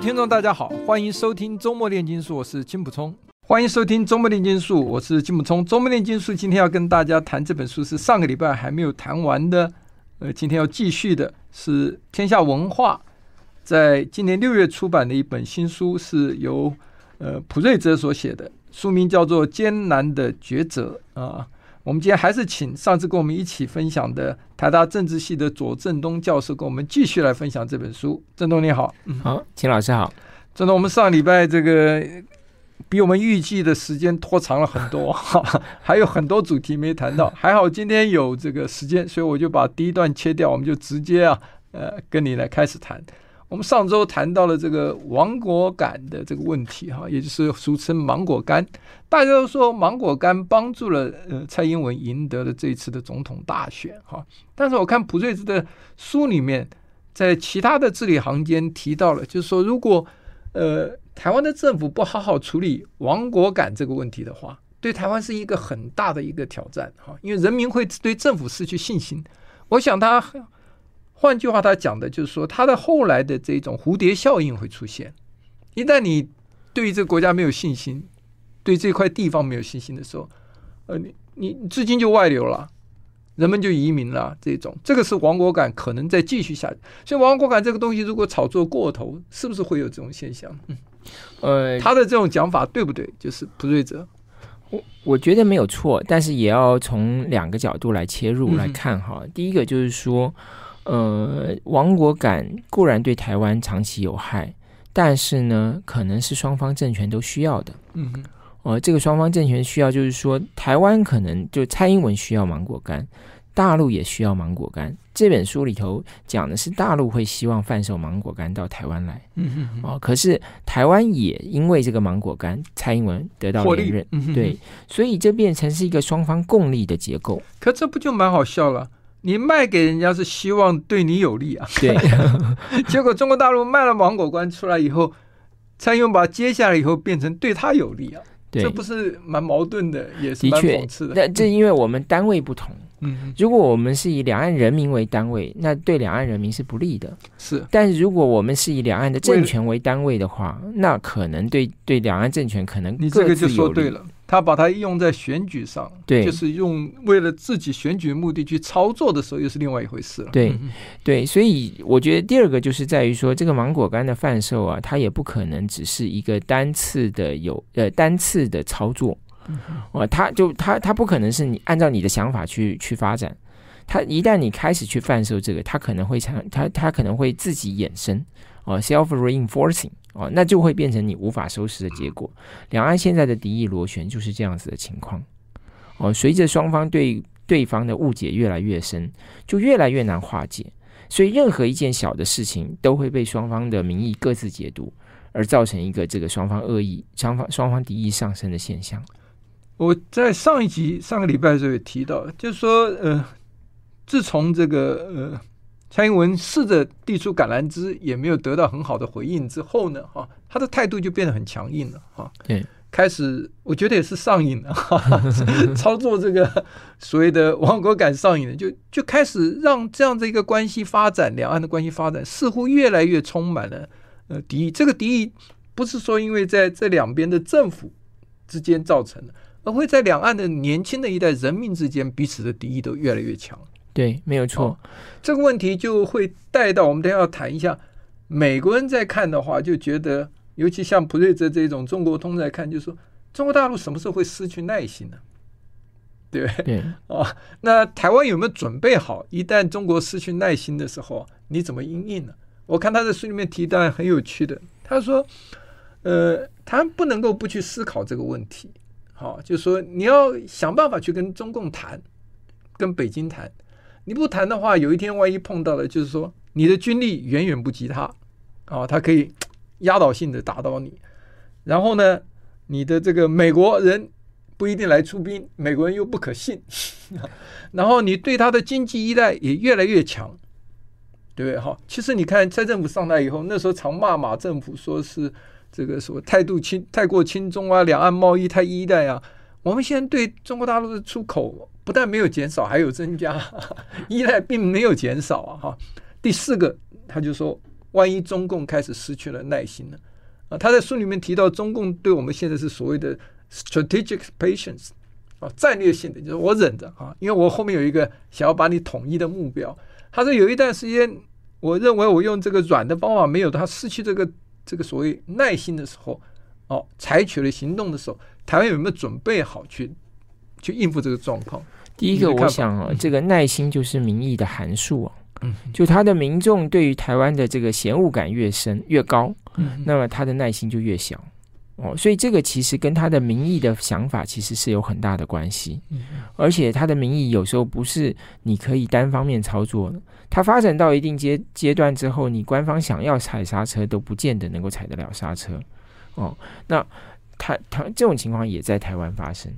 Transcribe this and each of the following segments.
听众，大家好，欢迎收听《周末炼金术》，我是金普聪。欢迎收听《周末炼金术》，我是金普聪。《周末炼金术》今天要跟大家谈这本书，是上个礼拜还没有谈完的。呃，今天要继续的是天下文化在今年六月出版的一本新书，是由呃普瑞泽所写的，书名叫做《艰难的抉择》啊。我们今天还是请上次跟我们一起分享的台大政治系的左正东教授跟我们继续来分享这本书。正东你好，嗯，好，秦老师好。正东，我们上礼拜这个比我们预计的时间拖长了很多，还有很多主题没谈到。还好今天有这个时间，所以我就把第一段切掉，我们就直接啊，呃，跟你来开始谈。我们上周谈到了这个亡国感的这个问题，哈，也就是俗称芒果干。大家都说芒果干帮助了呃蔡英文赢得了这次的总统大选，哈。但是我看普瑞兹的书里面，在其他的字里行间提到了，就是说如果呃台湾的政府不好好处理亡国感这个问题的话，对台湾是一个很大的一个挑战，哈，因为人民会对政府失去信心。我想他。换句话，他讲的就是说，他的后来的这种蝴蝶效应会出现。一旦你对于这个国家没有信心，对这块地方没有信心的时候，呃，你你资金就外流了，人们就移民了。这种这个是亡国感可能再继续下去。所以亡国感这个东西如果炒作过头，是不是会有这种现象？嗯，呃，他的这种讲法对不对？就是溥瑞泽，我我觉得没有错，但是也要从两个角度来切入来看哈。嗯、第一个就是说。呃，亡国感固然对台湾长期有害，但是呢，可能是双方政权都需要的。嗯哼，呃，这个双方政权需要，就是说，台湾可能就蔡英文需要芒果干，大陆也需要芒果干。这本书里头讲的是大陆会希望贩售芒果干到台湾来。嗯哼，哦、呃，可是台湾也因为这个芒果干，蔡英文得到连任。嗯、对，所以这变成是一个双方共利的结构。可这不就蛮好笑了？你卖给人家是希望对你有利啊，对，结果中国大陆卖了芒果关出来以后，蔡英文把它接下来以后变成对他有利啊，对，这不是蛮矛盾的，也是蛮讽刺的。那这因为我们单位不同，嗯，如果我们是以两岸人民为单位，那对两岸人民是不利的，是。但是如果我们是以两岸的政权为单位的话，那可能对对两岸政权可能你这个就说对了。他把它用在选举上，对，就是用为了自己选举目的去操作的时候，又是另外一回事了。对，对，所以我觉得第二个就是在于说，这个芒果干的贩售啊，它也不可能只是一个单次的有呃单次的操作，哦，它就它它不可能是你按照你的想法去去发展，它一旦你开始去贩售这个，它可能会产它它可能会自己衍生。哦，self reinforcing。哦，那就会变成你无法收拾的结果。两岸现在的敌意螺旋就是这样子的情况。哦，随着双方对对方的误解越来越深，就越来越难化解。所以任何一件小的事情都会被双方的民意各自解读，而造成一个这个双方恶意、双方双方敌意上升的现象。我在上一集上个礼拜的时候也提到，就是说，呃，自从这个呃。蔡英文试着递出橄榄枝，也没有得到很好的回应。之后呢，哈，他的态度就变得很强硬了，哈。对，开始我觉得也是上瘾了，哈，操作这个所谓的亡国感上瘾了，就就开始让这样的一个关系发展，两岸的关系发展似乎越来越充满了呃敌意。这个敌意不是说因为在这两边的政府之间造成的，而会在两岸的年轻的一代人民之间彼此的敌意都越来越强。对，没有错。哦，这个问题就会带到我们等下要谈一下，美国人在看的话，就觉得，尤其像普瑞泽这种中国通在看，就是说，中国大陆什么时候会失去耐心呢？对不对？对。哦，那台湾有没有准备好？一旦中国失去耐心的时候，你怎么应应呢？我看他在书里面提到很有趣的，他说，呃，他不能够不去思考这个问题。好，哦，就是说你要想办法去跟中共谈，跟北京谈。你不谈的话，有一天万一碰到了，就是说你的军力远远不及他，啊、他可以压倒性的打倒你。然后呢，你的这个美国人不一定来出兵，美国人又不可信。然后你对他的经济依赖也越来越强，对不对？哈，其实你看蔡政府上台以后，那时候常骂马政府，说是这个什么态度轻太过轻松啊，两岸贸易太依赖啊。我们现在对中国大陆的出口不但没有减少，还有增加，依赖并没有减少啊！哈，第四个，他就说，万一中共开始失去了耐心呢？啊，他在书里面提到，中共对我们现在是所谓的 strategic patience 啊，战略性的，就是我忍着啊，因为我后面有一个想要把你统一的目标。他说有一段时间，我认为我用这个软的方法没有，他失去这个这个所谓耐心的时候，哦，采取了行动的时候。台湾有没有准备好去去应付这个状况？第一个，我想啊，这个耐心就是民意的函数啊。嗯，就他的民众对于台湾的这个嫌恶感越深越高，嗯，那么他的耐心就越小。哦，所以这个其实跟他的民意的想法其实是有很大的关系。嗯，而且他的民意有时候不是你可以单方面操作的。它发展到一定阶阶段之后，你官方想要踩刹车都不见得能够踩得了刹车。哦，那。台台这种情况也在台湾发生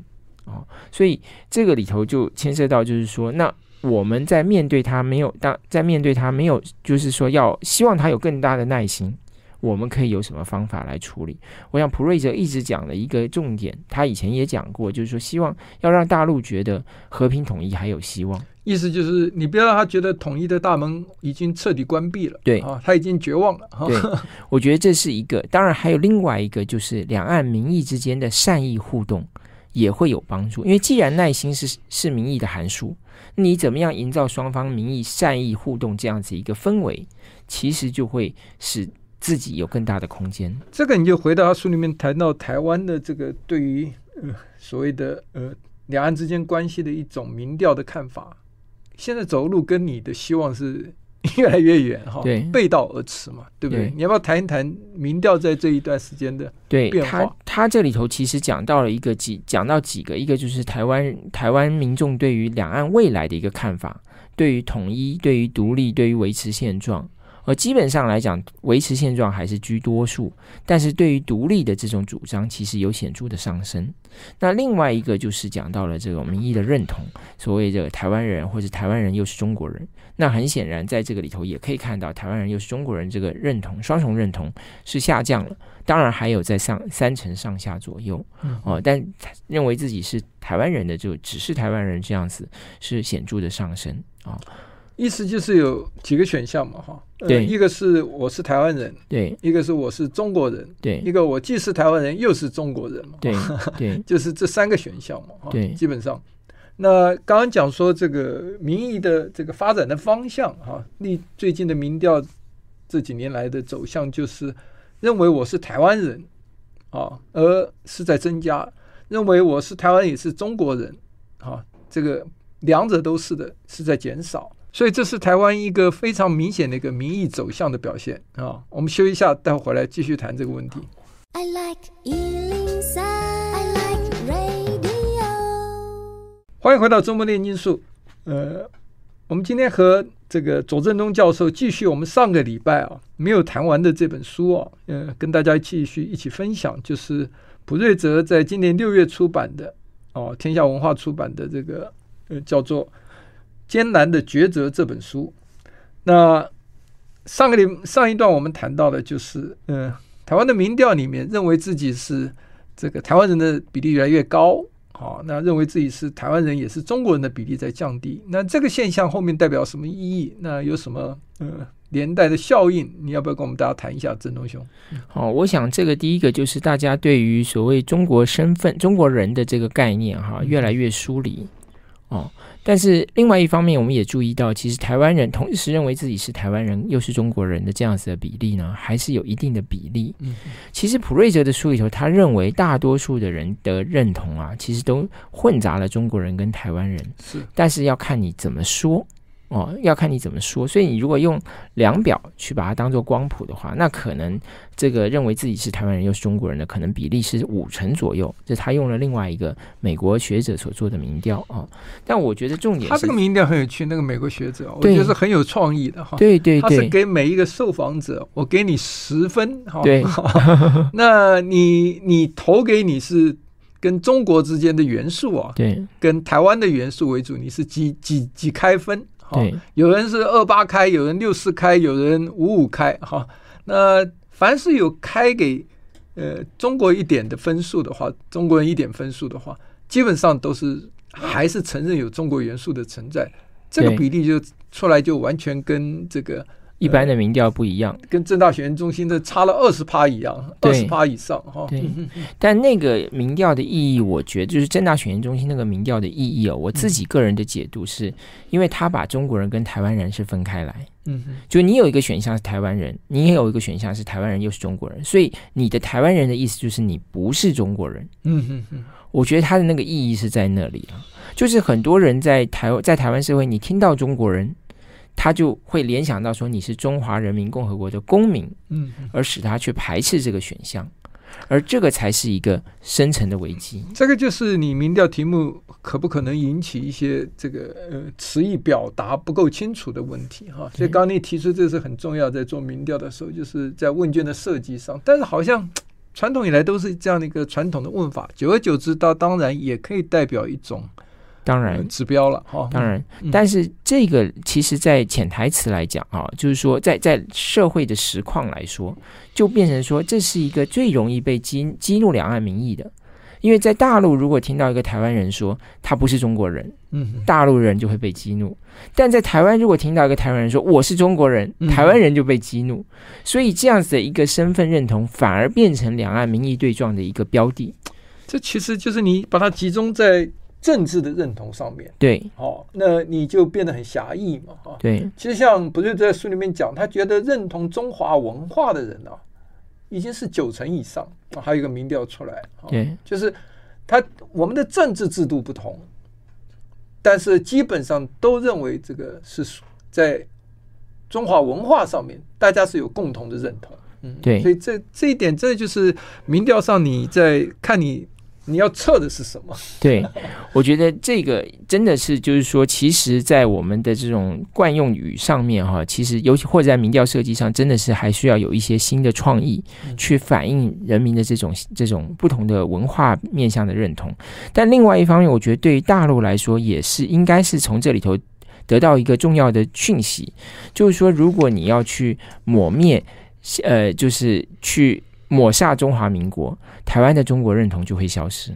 哦，所以这个里头就牵涉到，就是说，那我们在面对他没有当在面对他没有，就是说要希望他有更大的耐心，我们可以有什么方法来处理？我想普瑞泽一直讲的一个重点，他以前也讲过，就是说希望要让大陆觉得和平统一还有希望。意思就是，你不要让他觉得统一的大门已经彻底关闭了，对啊，他已经绝望了。对，我觉得这是一个。当然，还有另外一个，就是两岸民意之间的善意互动也会有帮助。因为既然耐心是是民意的函数，你怎么样营造双方民意善意互动这样子一个氛围，其实就会使自己有更大的空间。这个你就回到他书里面谈到台湾的这个对于呃所谓的呃两岸之间关系的一种民调的看法。现在走路跟你的希望是 越来越远哈，对，背道而驰嘛，对不对？对，你要不要谈一谈民调在这一段时间的？对，他他这里头其实讲到了一个几，讲到几个，一个就是台湾台湾民众对于两岸未来的一个看法，对于统一，对于独立，对于维持现状。而基本上来讲，维持现状还是居多数，但是对于独立的这种主张，其实有显著的上升。那另外一个就是讲到了这种民意的认同，所谓的台湾人或者台湾人又是中国人。那很显然，在这个里头也可以看到，台湾人又是中国人这个认同双重认同是下降了。当然还有在上三成上下左右哦，但认为自己是台湾人的就只是台湾人这样子是显著的上升啊。意思就是有几个选项嘛，哈，对，一个是我是台湾人，对，一个是我是中国人，对，一个我既是台湾人又是中国人嘛，对，对，就是这三个选项嘛，哈，对，基本上，那刚刚讲说这个民意的这个发展的方向，哈，历最近的民调这几年来的走向就是认为我是台湾人，啊，而是在增加，认为我是台湾也是中国人，啊，这个两者都是的，是在减少。所以这是台湾一个非常明显的一个民意走向的表现啊！我们休一下，待会回来继续谈这个问题。I like 103, I like radio。欢迎回到周末炼金术。呃，我们今天和这个左正东教授继续我们上个礼拜啊没有谈完的这本书啊，呃，跟大家继续一起分享，就是普瑞泽在今年六月出版的哦，天下文化出版的这个呃叫做。艰难的抉择这本书，那上个里上一段我们谈到的就是，嗯，台湾的民调里面认为自己是这个台湾人的比例越来越高，好，那认为自己是台湾人也是中国人的比例在降低，那这个现象后面代表什么意义？那有什么嗯连带的效应？你要不要跟我们大家谈一下，郑东兄？好，我想这个第一个就是大家对于所谓中国身份、中国人的这个概念哈，越来越疏离哦。但是另外一方面，我们也注意到，其实台湾人同时认为自己是台湾人又是中国人的这样子的比例呢，还是有一定的比例。嗯，其实普瑞泽的书里头，他认为大多数的人的认同啊，其实都混杂了中国人跟台湾人。是，但是要看你怎么说哦，要看你怎么说。所以你如果用量表去把它当做光谱的话，那可能这个认为自己是台湾人又是中国人的，可能比例是五成左右。这他用了另外一个美国学者所做的民调啊、哦。但我觉得重点是，他这个民调很有趣，那个美国学者，我觉得是很有创意的哈。对对对，他是给每一个受访者，我给你十分哈。对，那你你投给你是。跟中国之间的元素啊，对，跟台湾的元素为主，你是几几几开分？对，有人是二八开，有人六四开，有人五五开，哈。那凡是有开给呃中国一点的分数的话，中国人一点分数的话，基本上都是还是承认有中国元素的存在，这个比例就出来就完全跟这个。一般的民调不一样，跟正大选研中心的差了二十趴一样，二十趴以上哈。对，但那个民调的意义，我觉得就是正大选研中心那个民调的意义哦。我自己个人的解读是，因为他把中国人跟台湾人是分开来。嗯，就你有一个选项是台湾人，你也有一个选项是台湾人又是中国人，所以你的台湾人的意思就是你不是中国人。嗯嗯嗯，我觉得他的那个意义是在那里啊，就是很多人在台在台湾社会，你听到中国人。他就会联想到说你是中华人民共和国的公民，嗯，而使他去排斥这个选项，而这个才是一个深层的危机。这个就是你民调题目可不可能引起一些这个呃词义表达不够清楚的问题哈。所以刚刚你提出这是很重要，在做民调的时候，就是在问卷的设计上。但是好像传统以来都是这样的一个传统的问法，久而久之，它当然也可以代表一种。当然，指标了哈。当然，但是这个其实，在潜台词来讲啊，就是说，在在社会的实况来说，就变成说，这是一个最容易被激激怒两岸民意的。因为在大陆，如果听到一个台湾人说他不是中国人，嗯，大陆人就会被激怒；但在台湾，如果听到一个台湾人说我是中国人，台湾人就被激怒。所以，这样子的一个身份认同，反而变成两岸民意对撞的一个标的。这其实就是你把它集中在。政治的认同上面，对，哦，那你就变得很狭义嘛，哈，对。其实像不是在书里面讲，他觉得认同中华文化的人啊，已经是九成以上啊。还有一个民调出来，对，就是他我们的政治制度不同，但是基本上都认为这个是在中华文化上面，大家是有共同的认同，嗯，对。所以这这一点，这就是民调上你在看你。你要测的是什么？对，我觉得这个真的是，就是说，其实，在我们的这种惯用语上面，哈，其实尤其或者在民调设计上，真的是还需要有一些新的创意，去反映人民的这种这种不同的文化面向的认同。但另外一方面，我觉得对于大陆来说，也是应该是从这里头得到一个重要的讯息，就是说，如果你要去抹灭，呃，就是去。抹下中华民国，台湾的中国认同就会消失，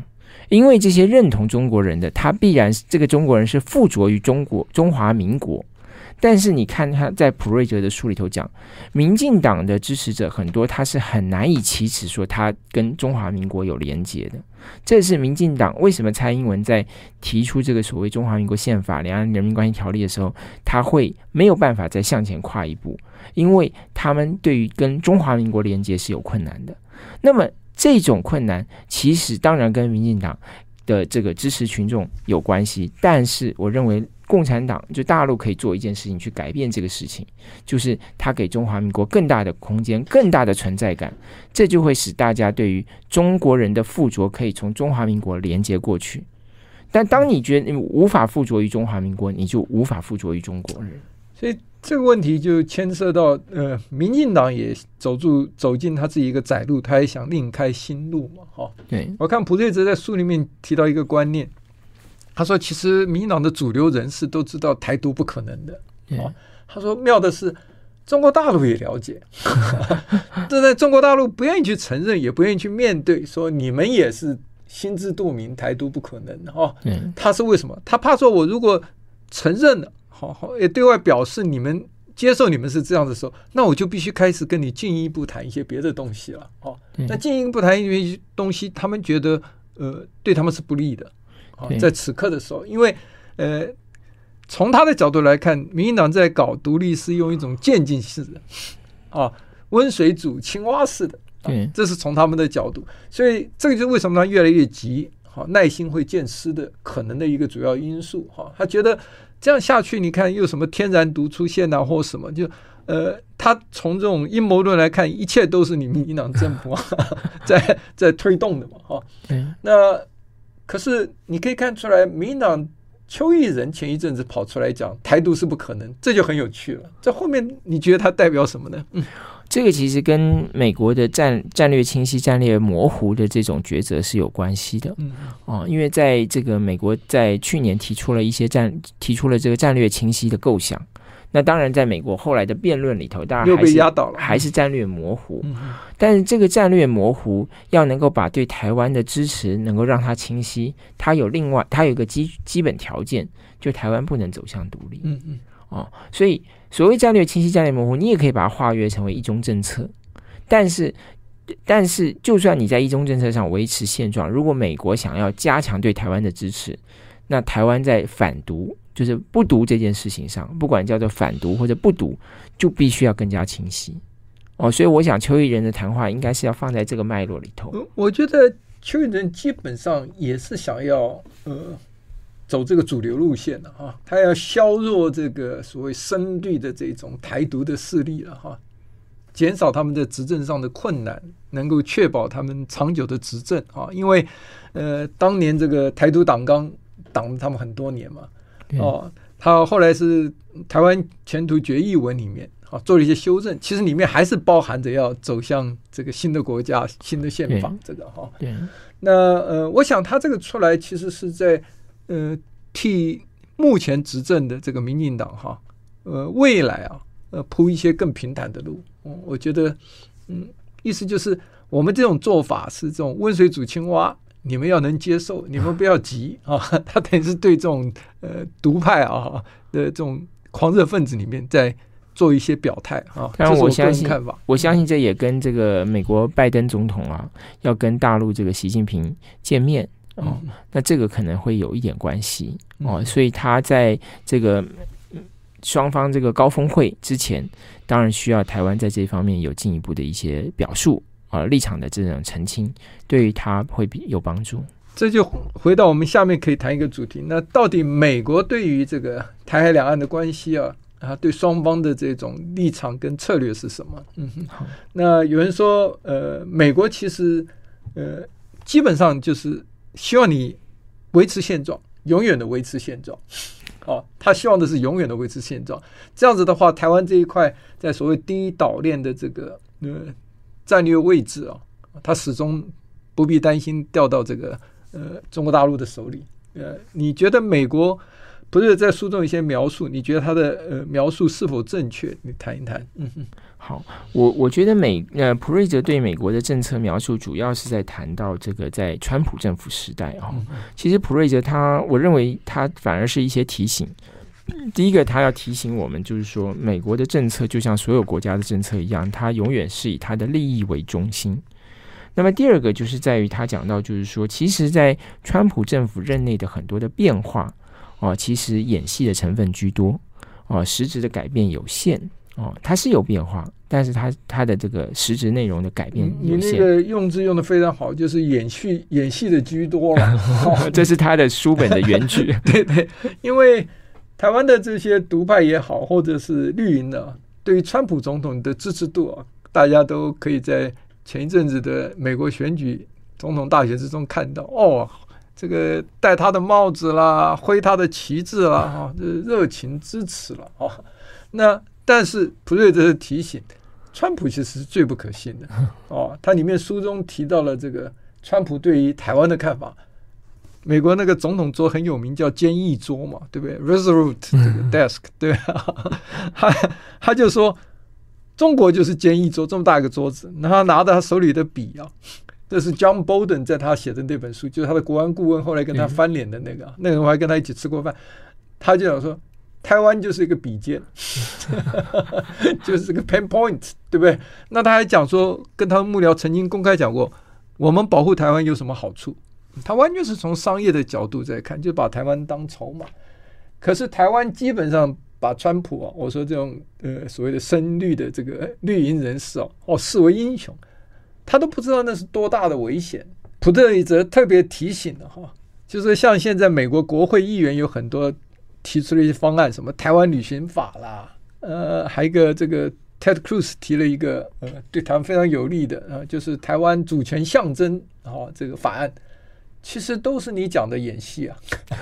因为这些认同中国人的，他必然这个中国人是附着于中国中华民国。但是你看他在普瑞哲的书里头讲，民进党的支持者很多，他是很难以启齿说他跟中华民国有连结的。这是民进党为什么蔡英文在提出这个所谓中华民国宪法、两岸人民关系条例的时候，他会没有办法再向前跨一步，因为他们对于跟中华民国连结是有困难的。那么这种困难，其实当然跟民进党的这个支持群众有关系，但是我认为。共产党就大陆可以做一件事情去改变这个事情，就是他给中华民国更大的空间、更大的存在感，这就会使大家对于中国人的附着可以从中华民国连接过去。但当你觉得你无法附着于中华民国，你就无法附着于中国人。所以这个问题就牵涉到，呃，民进党也走住走进他自己一个窄路，他也想另开新路嘛。哈，对，我看普瑞泽在书里面提到一个观念。他说：“其实民进党的主流人士都知道台独不可能的。哦，他说妙的是，中国大陆也了解，这在中国大陆不愿意去承认，也不愿意去面对，说你们也是心知肚明，台独不可能。哦，他是为什么？他怕说我如果承认了，好好也对外表示你们接受你们是这样的时候，那我就必须开始跟你进一步谈一些别的东西了。哦，那进一步谈一些东西，他们觉得呃对他们是不利的。”哦在此刻的时候，因为呃，从他的角度来看，民进党在搞独立是用一种渐进式的啊，温水煮青蛙式的，对，这是从他们的角度，所以这个就是为什么他越来越急，好，耐心会见失的可能的一个主要因素哈。他觉得这样下去，你看又什么天然毒出现啊，或什么就呃，他从这种阴谋论来看，一切都是你民进党政府 在在推动的嘛，哈。那可是你可以看出来，民进党邱毅人前一阵子跑出来讲台独是不可能，这就很有趣了。这后面你觉得它代表什么呢？嗯。这个其实跟美国的战战略清晰、战略模糊的这种抉择是有关系的，嗯，哦，因为在这个美国在去年提出了一些战，提出了这个战略清晰的构想，那当然在美国后来的辩论里头，当然还是压倒了，还是战略模糊。但是这个战略模糊要能够把对台湾的支持能够让它清晰，它有另外它有一个基基本条件，就台湾不能走向独立。嗯嗯，哦，所以。所谓战略清晰、战略模糊，你也可以把它化约成为一中政策。但是，但是，就算你在一中政策上维持现状，如果美国想要加强对台湾的支持，那台湾在反独，就是不独这件事情上，不管叫做反独或者不独，就必须要更加清晰。哦，所以我想邱毅仁的谈话应该是要放在这个脉络里头。我觉得邱毅仁基本上也是想要呃。走这个主流路线了哈，他要削弱这个所谓深绿的这种台独的势力了哈，减少他们的执政上的困难，能够确保他们长久的执政啊。因为呃，当年这个台独党纲挡了他们很多年嘛，哦，他后来是台湾前途决议文里面啊做了一些修正，其实里面还是包含着要走向这个新的国家、新的宪法这个哈。对，那呃，我想他这个出来其实是在。呃，替目前执政的这个民进党哈，呃，未来啊，呃，铺一些更平坦的路。嗯，我觉得，嗯，意思就是我们这种做法是这种温水煮青蛙，你们要能接受，你们不要急啊。他等于是对这种呃独派啊的这种狂热分子里面在做一些表态啊。当然，我相信，我相信这也跟这个美国拜登总统啊，要跟大陆这个习近平见面。哦，那这个可能会有一点关系哦，所以他在这个双方这个高峰会之前，当然需要台湾在这方面有进一步的一些表述啊，立场的这种澄清，对于他会比有帮助。这就回到我们下面可以谈一个主题，那到底美国对于这个台海两岸的关系啊啊，对双方的这种立场跟策略是什么？嗯哼，好，那有人说，呃，美国其实呃，基本上就是。希望你维持现状，永远的维持现状。哦，他希望的是永远的维持现状。这样子的话，台湾这一块在所谓第一岛链的这个呃战略位置啊，他始终不必担心掉到这个呃中国大陆的手里。呃，你觉得美国不是在书中一些描述？你觉得他的呃描述是否正确？你谈一谈。嗯哼。好，我我觉得美呃普瑞泽对美国的政策描述，主要是在谈到这个在川普政府时代啊、哦。其实普瑞泽他，我认为他反而是一些提醒。第一个，他要提醒我们，就是说美国的政策就像所有国家的政策一样，它永远是以它的利益为中心。那么第二个，就是在于他讲到，就是说，其实，在川普政府任内的很多的变化啊、哦，其实演戏的成分居多啊、哦，实质的改变有限。哦，它是有变化，但是它它的这个实质内容的改变有限。你那个用字用的非常好，就是演戏演戏的居多了，哦、这是他的书本的原句。对 对，因为台湾的这些独派也好，或者是绿营的，对于川普总统的支持度啊，大家都可以在前一阵子的美国选举总统大选之中看到。哦，这个戴他的帽子啦，挥他的旗帜啦，哈、哦，这热情支持了啊、哦。那但是普瑞泽的提醒，川普其实是最不可信的 哦。他里面书中提到了这个川普对于台湾的看法。美国那个总统桌很有名，叫坚毅桌嘛，对不对？Resolute 这个 desk，对吧？他他就说中国就是坚毅桌，这么大一个桌子，然后拿着他手里的笔啊，这是 John Bolton 在他写的那本书，就是他的国安顾问，后来跟他翻脸的那个，那个人我还跟他一起吃过饭，他就想说。台湾就是一个笔尖，就是这个 pen point，对不对？那他还讲说，跟他的幕僚曾经公开讲过，我们保护台湾有什么好处？他完全是从商业的角度在看，就把台湾当筹码。可是台湾基本上把川普啊，我说这种呃所谓的深绿的这个绿营人士哦，哦视为英雄，他都不知道那是多大的危险。普瑞泽特别提醒的哈，就是像现在美国国会议员有很多。提出了一些方案，什么台湾旅行法啦，呃，还一个这个 Ted Cruz 提了一个呃对台湾非常有利的、呃，就是台湾主权象征啊、哦、这个法案，其实都是你讲的演戏啊。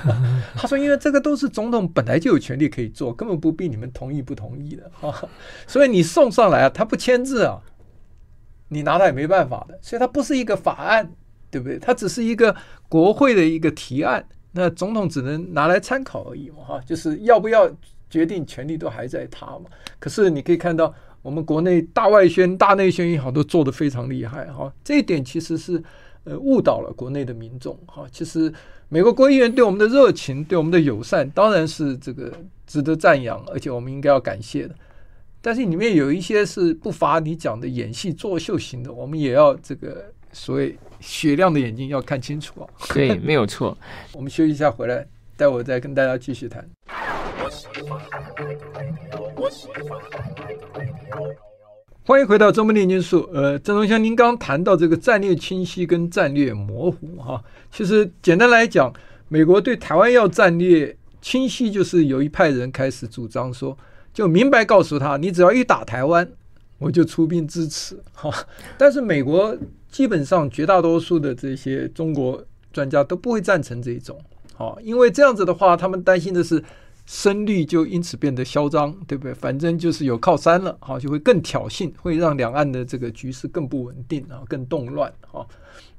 他说，因为这个都是总统本来就有权利可以做，根本不必你们同意不同意的啊、哦，所以你送上来啊，他不签字啊，你拿他也没办法的，所以它不是一个法案，对不对？它只是一个国会的一个提案。那总统只能拿来参考而已嘛，哈，就是要不要决定权力都还在他嘛。可是你可以看到，我们国内大外宣、大内宣也好，都做得非常厉害，哈。这一点其实是呃误导了国内的民众，哈。其实美国国议员对我们的热情、对我们的友善，当然是这个值得赞扬，而且我们应该要感谢的。但是里面有一些是不乏你讲的演戏作秀型的，我们也要这个所谓。雪亮的眼睛要看清楚啊！对，没有错。我们休息一下，回来待会儿再跟大家继续谈。欢迎回到周末炼金术。呃，郑荣祥，您刚谈到这个战略清晰跟战略模糊哈，其实简单来讲，美国对台湾要战略清晰，就是有一派人开始主张说，就明白告诉他，你只要一打台湾，我就出兵支持哈。但是美国。基本上绝大多数的这些中国专家都不会赞成这一种，好，因为这样子的话，他们担心的是声律就因此变得嚣张，对不对？反正就是有靠山了，好，就会更挑衅，会让两岸的这个局势更不稳定啊，更动乱啊。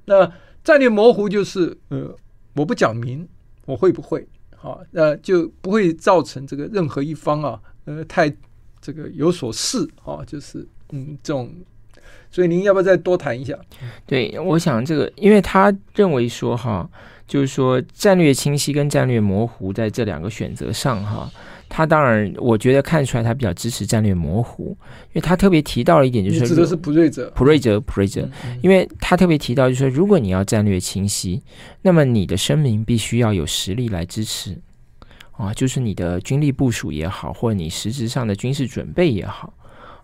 那战略模糊就是，呃，我不讲明我会不会，好，那就不会造成这个任何一方啊，呃，太这个有所事啊，就是嗯这种。所以您要不要再多谈一下？对，我想这个，因为他认为说哈，就是说战略清晰跟战略模糊在这两个选择上哈，他当然我觉得看出来他比较支持战略模糊，因为他特别提到了一点，就是说指的是普瑞泽，普瑞泽，普瑞泽，因为他特别提到就是说，如果你要战略清晰，那么你的声明必须要有实力来支持啊，就是你的军力部署也好，或者你实质上的军事准备也好。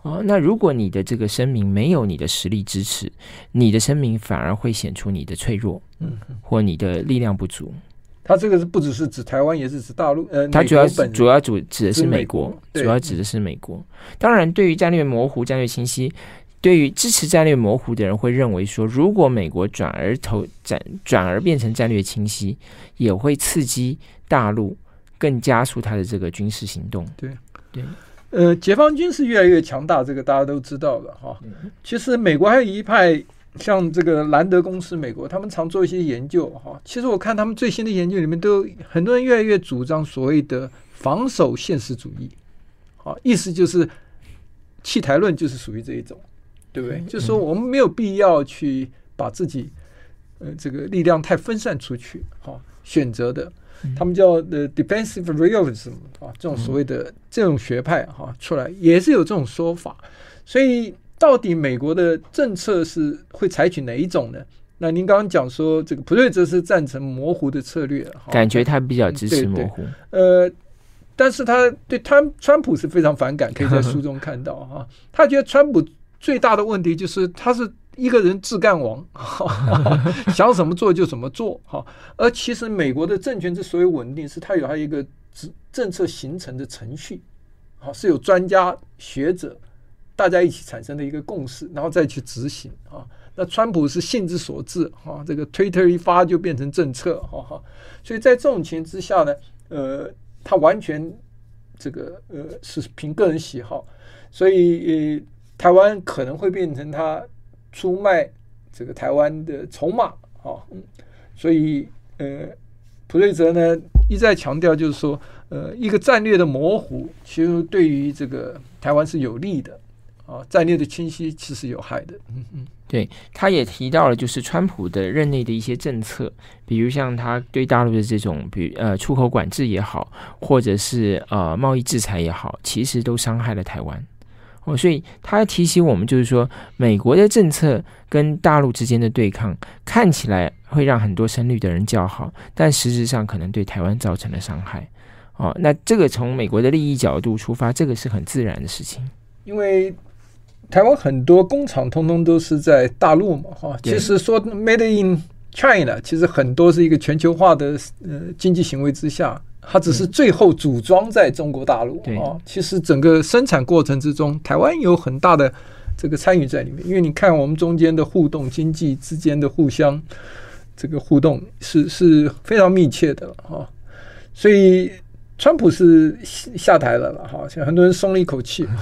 哦，那如果你的这个声明没有你的实力支持，你的声明反而会显出你的脆弱，嗯，或你的力量不足。他这个是不只是指台湾，也是指大陆。呃，他主要主要主指的是美国，主要指的是美国。当然，对于战略模糊、战略清晰，对于支持战略模糊的人会认为说，如果美国转而投转转而变成战略清晰，也会刺激大陆更加速他的这个军事行动。对对。呃，解放军是越来越强大，这个大家都知道了哈。其实美国还有一派，像这个兰德公司，美国他们常做一些研究哈。其实我看他们最新的研究里面，都很多人越来越主张所谓的防守现实主义，好，意思就是弃台论就是属于这一种，对不对？就是说我们没有必要去把自己呃这个力量太分散出去，好，选择的。他们叫呃 defensive realism 啊，这种所谓的这种学派哈出来也是有这种说法，所以到底美国的政策是会采取哪一种呢？那您刚刚讲说这个普瑞泽是赞成模糊的策略，感觉他比较支持模糊。呃，但是他对川川普是非常反感，可以在书中看到哈，他觉得川普最大的问题就是他是。一个人自干王，想怎么做就怎么做哈。而其实美国的政权之所以稳定，是它有它一个政政策形成的程序，啊，是有专家学者大家一起产生的一个共识，然后再去执行啊。那川普是兴之所至啊，这个推特一发就变成政策，哈哈。所以在这种情况之下呢，呃，他完全这个呃是凭个人喜好，所以呃台湾可能会变成他。出卖这个台湾的筹码啊，所以呃，普瑞泽呢一再强调，就是说，呃，一个战略的模糊，其实对于这个台湾是有利的啊，战略的清晰其实有害的。嗯嗯，对，他也提到了，就是川普的任内的一些政策，比如像他对大陆的这种，比呃出口管制也好，或者是呃贸易制裁也好，其实都伤害了台湾。哦，所以他提醒我们，就是说，美国的政策跟大陆之间的对抗，看起来会让很多深绿的人叫好，但实质上可能对台湾造成了伤害。哦，那这个从美国的利益角度出发，这个是很自然的事情。因为台湾很多工厂通通都是在大陆嘛，哈，其实说 Made in China，其实很多是一个全球化的呃经济行为之下它只是最后组装在中国大陆啊。其实整个生产过程之中，台湾有很大的这个参与在里面。因为你看我们中间的互动，经济之间的互相这个互动是是非常密切的哈、哦。所以川普是下台了了哈，现在很多人松了一口气。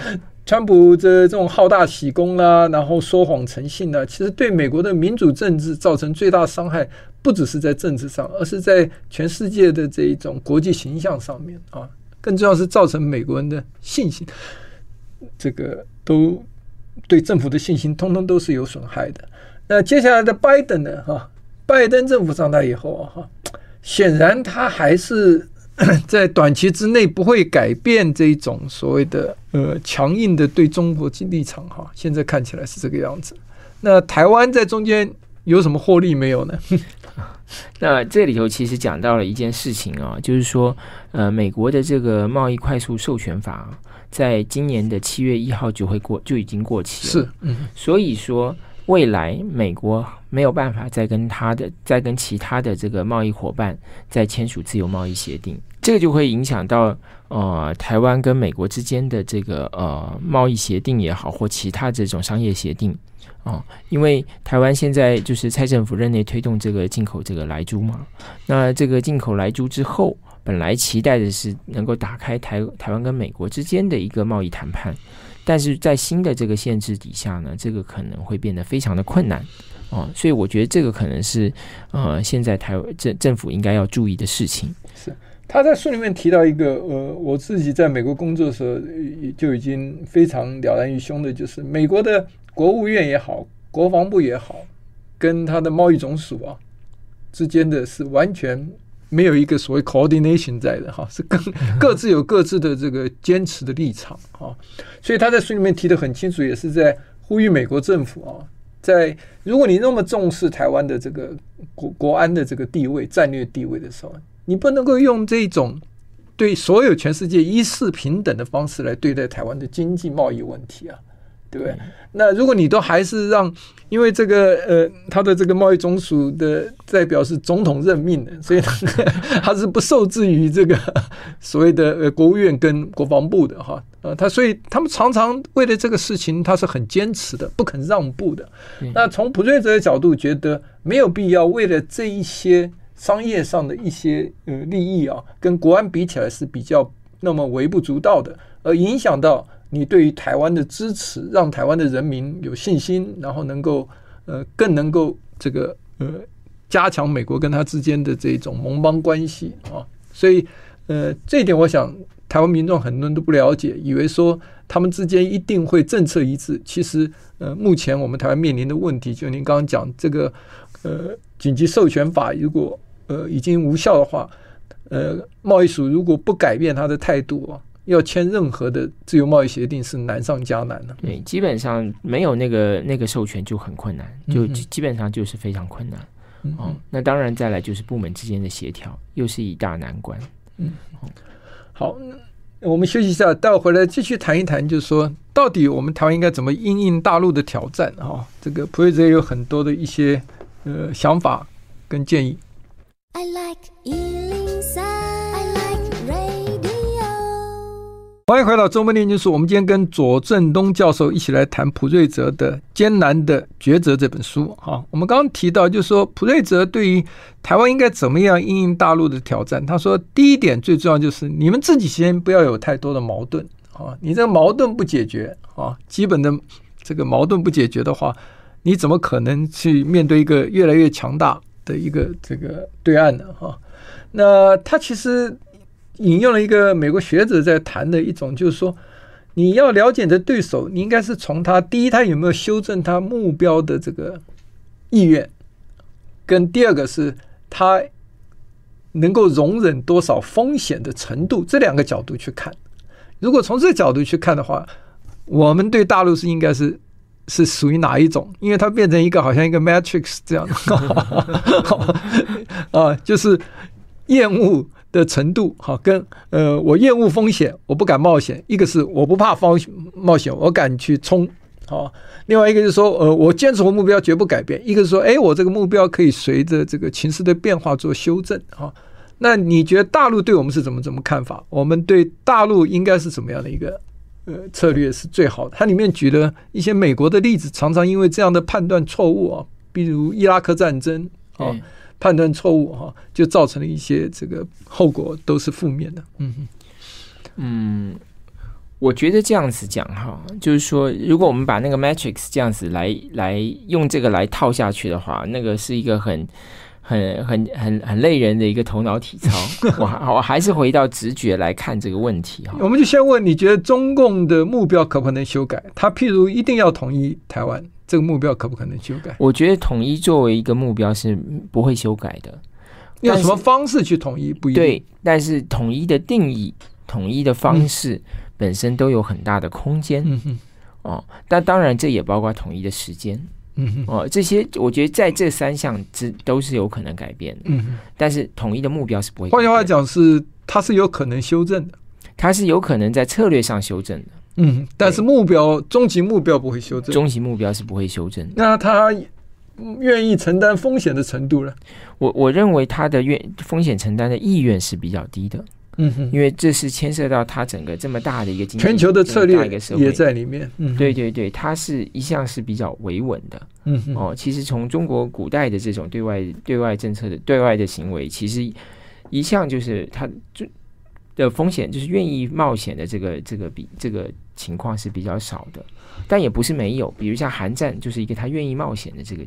川普这这种好大喜功啦，然后说谎成性呢，其实对美国的民主政治造成最大伤害，不只是在政治上，而是在全世界的这一种国际形象上面啊。更重要是造成美国人的信心，这个都对政府的信心，通通都是有损害的。那接下来的拜登呢？哈，拜登政府上台以后啊，哈，显然他还是。在短期之内不会改变这种所谓的呃强硬的对中国立场哈，现在看起来是这个样子。那台湾在中间有什么获利没有呢？那这里头其实讲到了一件事情啊，就是说呃，美国的这个贸易快速授权法，在今年的七月一号就会过，就已经过期了。是，嗯，所以说。未来美国没有办法再跟他的、再跟其他的这个贸易伙伴再签署自由贸易协定，这个就会影响到呃台湾跟美国之间的这个呃贸易协定也好，或其他这种商业协定啊、因为台湾现在就是蔡政府任内推动这个进口这个莱猪嘛，那这个进口莱猪之后，本来期待的是能够打开台台湾跟美国之间的一个贸易谈判。但是在新的这个限制底下呢，这个可能会变得非常的困难哦，所以我觉得这个可能是呃，现在台政政府应该要注意的事情。他在书里面提到一个呃，我自己在美国工作的时候就已经非常了然于胸的，就是美国的国务院也好，国防部也好，跟他的贸易总署啊之间的是完全。没有一个所谓 coordination 在的哈，是各各自有各自的这个坚持的立场啊，所以他在书里面提的很清楚，也是在呼吁美国政府啊，在如果你那么重视台湾的这个国国安的这个地位、战略地位的时候，你不能够用这种对所有全世界一视平等的方式来对待台湾的经济贸易问题啊。对不对？那如果你都还是让，因为这个呃，他的这个贸易总署的代表是总统任命的，所以他 他是不受制于这个 所谓的呃国务院跟国防部的哈。呃，他所以他们常常为了这个事情，他是很坚持的，不肯让步的。那从普瑞泽的角度，觉得没有必要为了这一些商业上的一些呃利益啊，跟国安比起来是比较那么微不足道的，而影响到。你对于台湾的支持，让台湾的人民有信心，然后能够呃更能够这个呃加强美国跟他之间的这种盟邦关系啊，所以呃这一点我想台湾民众很多人都不了解，以为说他们之间一定会政策一致。其实呃目前我们台湾面临的问题，就您刚刚讲这个呃紧急授权法如果呃已经无效的话，呃贸易署如果不改变他的态度啊。要签任何的自由贸易协定是难上加难的。对，基本上没有那个那个授权就很困难，就基本上就是非常困难。嗯、哦，那当然再来就是部门之间的协调，又是一大难关。嗯，好，我们休息一下，待会回来继续谈一谈，就是说到底我们台湾应该怎么应应大陆的挑战啊、哦？这个普瑞泽有很多的一些呃想法跟建议。I like 欢迎回到周末念经书。我们今天跟左正东教授一起来谈普瑞泽的《艰难的抉择》这本书。哈，我们刚刚提到，就是说普瑞泽对于台湾应该怎么样应应大陆的挑战。他说，第一点最重要就是你们自己先不要有太多的矛盾啊，你这个矛盾不解决啊，基本的这个矛盾不解决的话，你怎么可能去面对一个越来越强大的一个这个对岸的？哈，那他其实。引用了一个美国学者在谈的一种，就是说，你要了解的对手，你应该是从他第一，他有没有修正他目标的这个意愿，跟第二个是他能够容忍多少风险的程度，这两个角度去看。如果从这个角度去看的话，我们对大陆是应该是是属于哪一种？因为它变成一个好像一个 Matrix 这样 的，啊，就是厌恶。的程度好，跟呃，我厌恶风险，我不敢冒险。一个是我不怕冒冒险，我敢去冲，好。另外一个就是说，呃，我坚持我目标绝不改变。一个是说，哎，我这个目标可以随着这个情势的变化做修正，哈。那你觉得大陆对我们是怎么怎么看法？我们对大陆应该是怎么样的一个呃策略是最好的？它里面举了一些美国的例子，常常因为这样的判断错误啊，比如伊拉克战争啊，判断错误哈，就造成了一些这个后果都是负面的。嗯嗯。我觉得这样子讲哈，就是说，如果我们把那个 Matrix 这样子来来用这个来套下去的话，那个是一个很很很很很累人的一个头脑体操。我我还是回到直觉来看这个问题哈。我们就先问，你觉得中共的目标可不可能修改？他譬如一定要统一台湾，这个目标可不可能修改？我觉得统一作为一个目标是不会修改的。用什么方式去统一不一定。对，但是统一的定义、统一的方式。嗯本身都有很大的空间，嗯哼，哦，但当然这也包括统一的时间，嗯哼，哦，这些我觉得在这三项之都是有可能改变的，嗯哼，但是统一的目标是不会。换句话讲是，它是有可能修正的，它是有可能在策略上修正的，嗯，但是目标终极目标不会修正，终极目标是不会修正的。那他愿意承担风险的程度呢？我我认为他的愿风险承担的意愿是比较低的。嗯哼，因为这是牵涉到它整个这么大的一个经济、全球的策略也在里面。嗯，对对对，它是一向是比较维稳的。嗯哼，哦，其实从中国古代的这种对外对外政策的对外的行为，其实一向就是它就的风险，就是愿意冒险的这个这个比这个情况是比较少的，但也不是没有。比如像韩战，就是一个他愿意冒险的这个。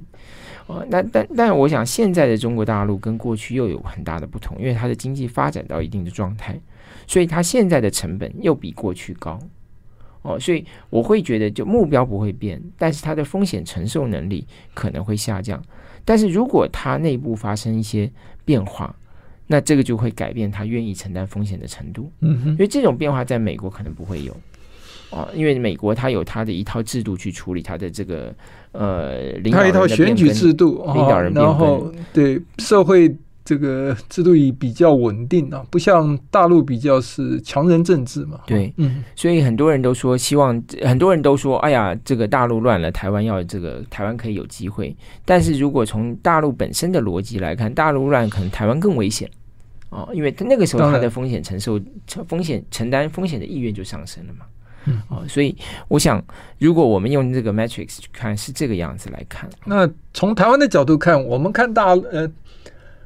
哦，那但但我想，现在的中国大陆跟过去又有很大的不同，因为它的经济发展到一定的状态，所以它现在的成本又比过去高。哦，所以我会觉得，就目标不会变，但是它的风险承受能力可能会下降。但是如果它内部发生一些变化，那这个就会改变它愿意承担风险的程度。嗯哼，因为这种变化在美国可能不会有。哦，因为美国它有它的一套制度去处理它的这个呃，领导一套选举制度，领导人变更，然后对社会这个制度也比较稳定啊，不像大陆比较是强人政治嘛。对，嗯，所以很多人都说希望，很多人都说，哎呀，这个大陆乱了，台湾要这个台湾可以有机会。但是如果从大陆本身的逻辑来看，大陆乱可能台湾更危险哦，因为他那个时候他的风险承受、风险承担风险的意愿就上升了嘛。嗯，哦，所以我想，如果我们用这个 matrix 去看，是这个样子来看。那从台湾的角度看，我们看大呃，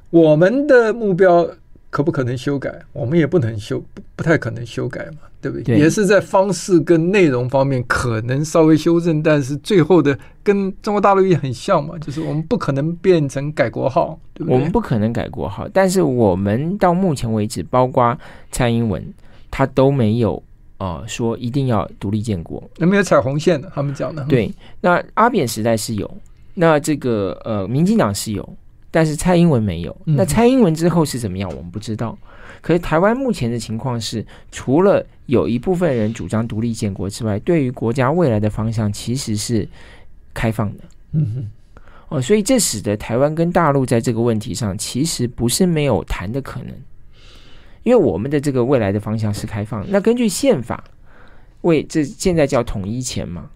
我们的目标可不可能修改？我们也不能修，不不太可能修改嘛，对不对？对，也是在方式跟内容方面可能稍微修正，但是最后的跟中国大陆也很像嘛，就是我们不可能变成改国号，对不对？我们不可能改国号，但是我们到目前为止，包括蔡英文，他都没有。哦、呃，说一定要独立建国，那没有踩红线的，他们讲的。对，那阿扁时代是有，那这个呃，民进党是有，但是蔡英文没有。那蔡英文之后是怎么样，我们不知道。可是台湾目前的情况是，除了有一部分人主张独立建国之外，对于国家未来的方向其实是开放的。嗯哼。哦，所以这使得台湾跟大陆在这个问题上，其实不是没有谈的可能。因为我们的这个未来的方向是开放，那根据宪法，为这现在叫统一前嘛？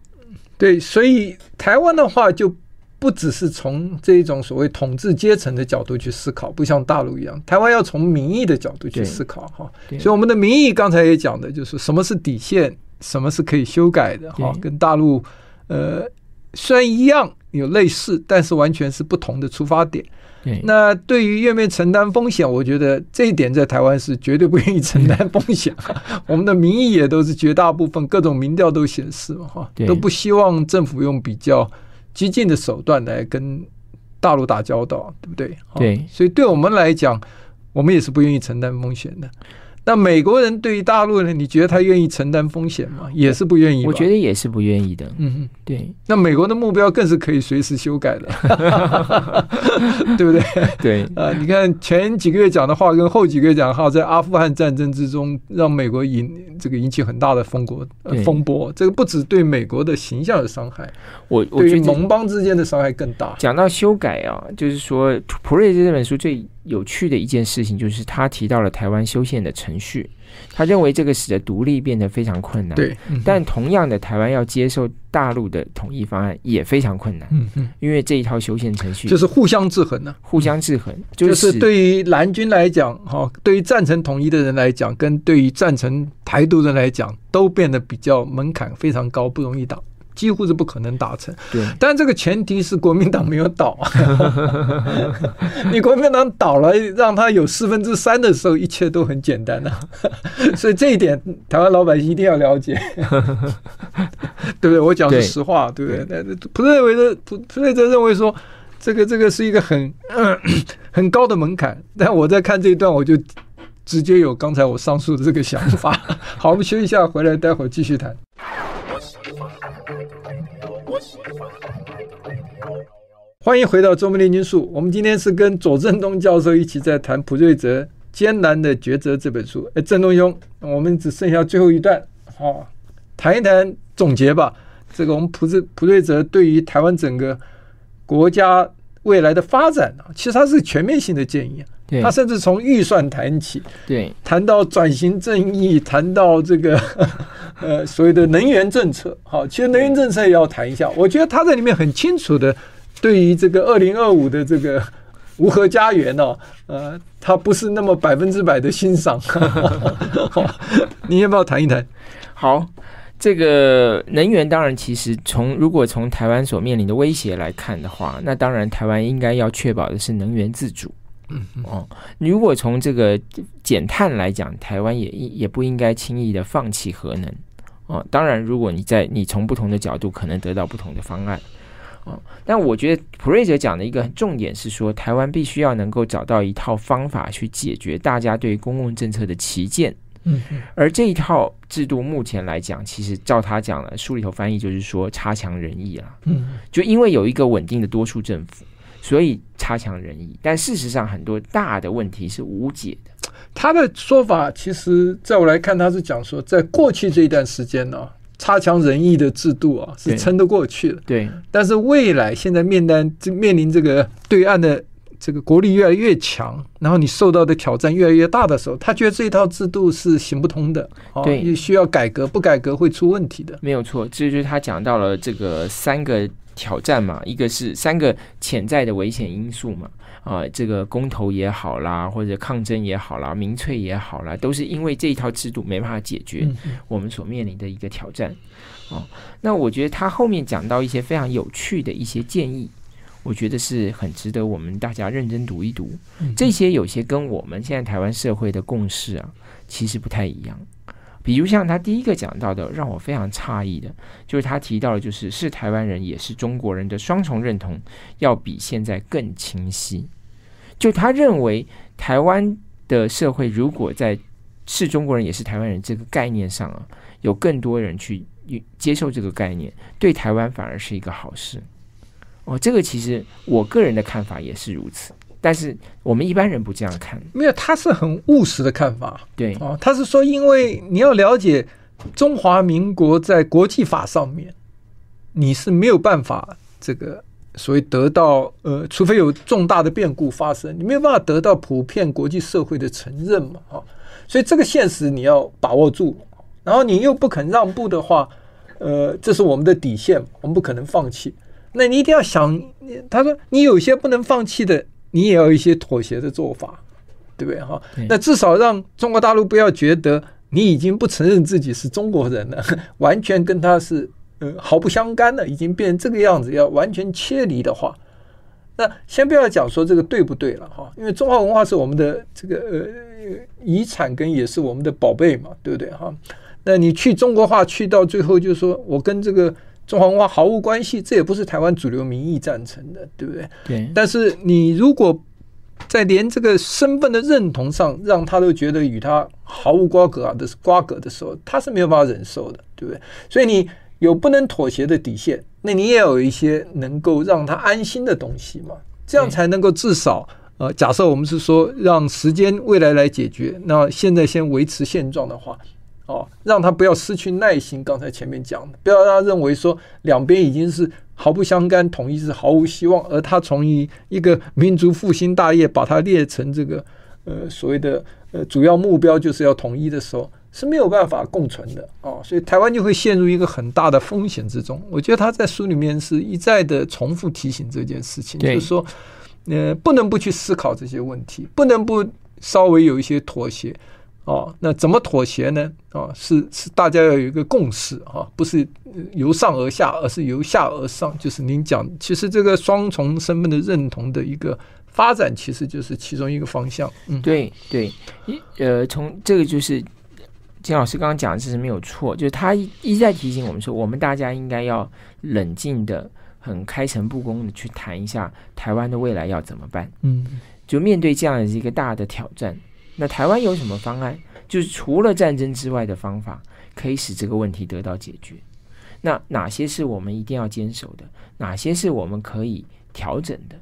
对，所以台湾的话就不只是从这一种所谓统治阶层的角度去思考，不像大陆一样，台湾要从民意的角度去思考哈。所以我们的民意刚才也讲的就是什么是底线，什么是可以修改的哈，跟大陆呃虽然一样有类似，但是完全是不同的出发点。对，那对于愿不愿意承担风险，我觉得这一点在台湾是绝对不愿意承担风险。我们的民意也都是绝大部分各种民调都显示嘛，哈，都不希望政府用比较激进的手段来跟大陆打交道，对不对？对，所以对我们来讲，我们也是不愿意承担风险的。那美国人对于大陆呢？你觉得他愿意承担风险吗？也是不愿意。我觉得也是不愿意的。嗯哼，对。那美国的目标更是可以随时修改的，对不对？对。啊、呃，你看前几个月讲的话跟后几个月讲的话，在阿富汗战争之中，让美国引这个引起很大的风波。风波，这个不止对美国的形象有伤害，我我觉得盟邦之间的伤害更大。讲到修改啊，就是说普瑞这本书最。有趣的一件事情，就是他提到了台湾修宪的程序，他认为这个使得独立变得非常困难。对，嗯、但同样的，台湾要接受大陆的统一方案也非常困难。嗯嗯，因为这一套修宪程序就是互相制衡呢、啊，互相制衡，就是、就是对于蓝军来讲，哈，对于赞成统一的人来讲，跟对于赞成台独的人来讲，都变得比较门槛非常高，不容易打。几乎是不可能达成，对。但这个前提是国民党没有倒，你国民党倒了，让他有四分之三的时候，一切都很简单了、啊。所以这一点，台湾老百姓一定要了解，对不对？我讲的是实话，对，不对？普认为的普普瑞泽认为说，这个这个是一个很、呃、很高的门槛。但我在看这一段，我就直接有刚才我上述的这个想法。好，我们休息一下，回来待会儿继续谈。欢迎回到周末炼金术。我们今天是跟左正东教授一起在谈普瑞泽《艰难的抉择》这本书。哎，正东兄，我们只剩下最后一段，好，谈一谈总结吧。这个我们普瑞普瑞泽对于台湾整个国家未来的发展啊，其实它是全面性的建议。对，他甚至从预算谈起，对，谈到转型正义，谈到这个 呃所谓的能源政策。好，其实能源政策也要谈一下。我觉得他在里面很清楚的。对于这个二零二五的这个无核家园呢，呃，他不是那么百分之百的欣赏。你要不要谈一谈？好，这个能源当然，其实从如果从台湾所面临的威胁来看的话，那当然台湾应该要确保的是能源自主。嗯哦，如果从这个减碳来讲，台湾也也不应该轻易的放弃核能。哦，当然，如果你在你从不同的角度，可能得到不同的方案。哦，但我觉得普瑞泽讲的一个重点是说，台湾必须要能够找到一套方法去解决大家对公共政策的歧见。嗯，而这一套制度目前来讲，其实照他讲了，书里头翻译就是说差强人意了。嗯，就因为有一个稳定的多数政府，所以差强人意。但事实上，很多大的问题是无解的。他的说法，其实在我来看，他是讲说，在过去这一段时间呢、哦。差强人意的制度啊，是撑得过去的。对，但是未来现在面临这面临这个对岸的这个国力越来越强，然后你受到的挑战越来越大的时候，他觉得这一套制度是行不通的。对，也需要改革，不改革会出问题的。没有错，这就是他讲到了这个三个挑战嘛，一个是三个潜在的危险因素嘛。啊，这个公投也好啦，或者抗争也好啦，民粹也好啦，都是因为这一套制度没办法解决我们所面临的一个挑战。哦，那我觉得他后面讲到一些非常有趣的一些建议，我觉得是很值得我们大家认真读一读。这些有些跟我们现在台湾社会的共识啊，其实不太一样。比如像他第一个讲到的，让我非常诧异的，就是他提到的，就是是台湾人也是中国人的双重认同要比现在更清晰。就他认为，台湾的社会如果在是中国人也是台湾人这个概念上啊，有更多人去接受这个概念，对台湾反而是一个好事。哦，这个其实我个人的看法也是如此。但是我们一般人不这样看，没有，他是很务实的看法。对，哦，他是说，因为你要了解中华民国在国际法上面，你是没有办法这个所谓得到呃，除非有重大的变故发生，你没有办法得到普遍国际社会的承认嘛，啊，所以这个现实你要把握住，然后你又不肯让步的话，呃，这是我们的底线，我们不可能放弃。那你一定要想，他说你有些不能放弃的。你也要一些妥协的做法，对不对哈？那至少让中国大陆不要觉得你已经不承认自己是中国人了，完全跟他是呃毫不相干了，已经变成这个样子，要完全切离的话，那先不要讲说这个对不对了哈，因为中华文化是我们的这个呃遗产，跟也是我们的宝贝嘛，对不对哈？那你去中国化，去到最后就是说我跟这个。中华文化毫无关系，这也不是台湾主流民意赞成的，对不对？对。但是你如果在连这个身份的认同上，让他都觉得与他毫无瓜葛啊的瓜葛的时候，他是没有办法忍受的，对不对？所以你有不能妥协的底线，那你也有一些能够让他安心的东西嘛，这样才能够至少呃，假设我们是说让时间未来来解决，那现在先维持现状的话。哦，让他不要失去耐心。刚才前面讲的，不要让他认为说两边已经是毫不相干，统一是毫无希望。而他从一一个民族复兴大业，把它列成这个呃所谓的呃主要目标，就是要统一的时候，是没有办法共存的哦。所以台湾就会陷入一个很大的风险之中。我觉得他在书里面是一再的重复提醒这件事情，就是说，呃，不能不去思考这些问题，不能不稍微有一些妥协。哦，那怎么妥协呢？哦，是是大家要有一个共识啊，不是由上而下，而是由下而上。就是您讲，其实这个双重身份的认同的一个发展，其实就是其中一个方向。嗯，对对，一呃，从这个就是金老师刚刚讲的是没有错，就是他一一再提醒我们说，我们大家应该要冷静的、很开诚布公的去谈一下台湾的未来要怎么办。嗯，就面对这样的一个大的挑战。那台湾有什么方案？就是除了战争之外的方法，可以使这个问题得到解决。那哪些是我们一定要坚守的？哪些是我们可以调整的？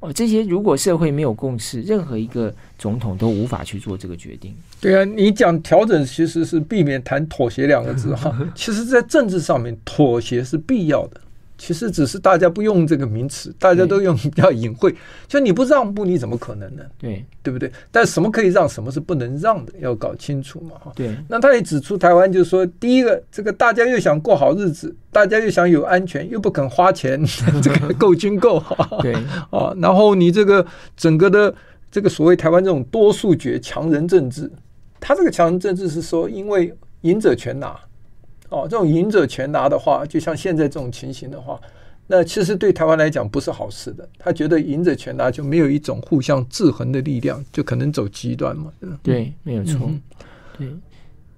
哦，这些如果社会没有共识，任何一个总统都无法去做这个决定。对啊，你讲调整其实是避免谈妥协两个字哈。其实，在政治上面，妥协是必要的。其实只是大家不用这个名词，大家都用比较隐晦。就你不让步，你怎么可能呢？对，对不对？但什么可以让，什么是不能让的，要搞清楚嘛。哈，对。那他也指出，台湾就是说，第一个，这个大家又想过好日子，大家又想有安全，又不肯花钱，这个够军够哈。对 啊，然后你这个整个的这个所谓台湾这种多数决强人政治，他这个强人政治是说，因为赢者全拿。哦，这种赢者全拿的话，就像现在这种情形的话，那其实对台湾来讲不是好事的。他觉得赢者全拿就没有一种互相制衡的力量，就可能走极端嘛。对，没有错。嗯、对，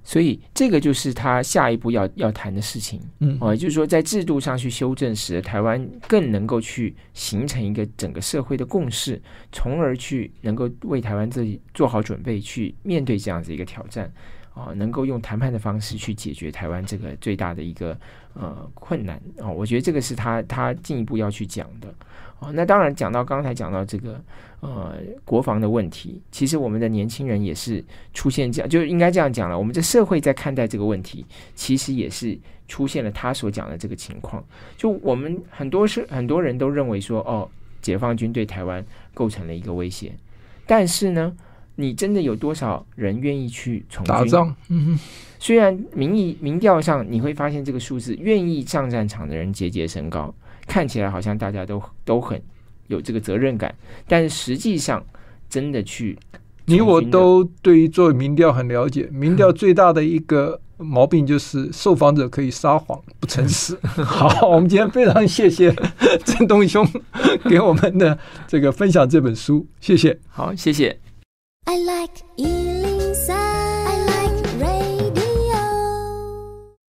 所以这个就是他下一步要要谈的事情。嗯，哦，也就是说，在制度上去修正，使得台湾更能够去形成一个整个社会的共识，从而去能够为台湾自己做好准备，去面对这样子一个挑战。啊，能够用谈判的方式去解决台湾这个最大的一个呃困难啊，我觉得这个是他他进一步要去讲的啊。那当然讲到刚才讲到这个呃国防的问题，其实我们的年轻人也是出现这样，就应该这样讲了。我们这社会在看待这个问题，其实也是出现了他所讲的这个情况。就我们很多是很多人都认为说，哦，解放军对台湾构成了一个威胁，但是呢。你真的有多少人愿意去从军打仗？嗯哼，虽然民意民调上你会发现这个数字，愿意上战场的人节节升高，看起来好像大家都都很有这个责任感，但是实际上真的去的，你我都对于做民调很了解。民调最大的一个毛病就是受访者可以撒谎不诚实。好，我们今天非常谢谢郑东兄给我们的这个分享这本书，谢谢。好，谢谢。I like 103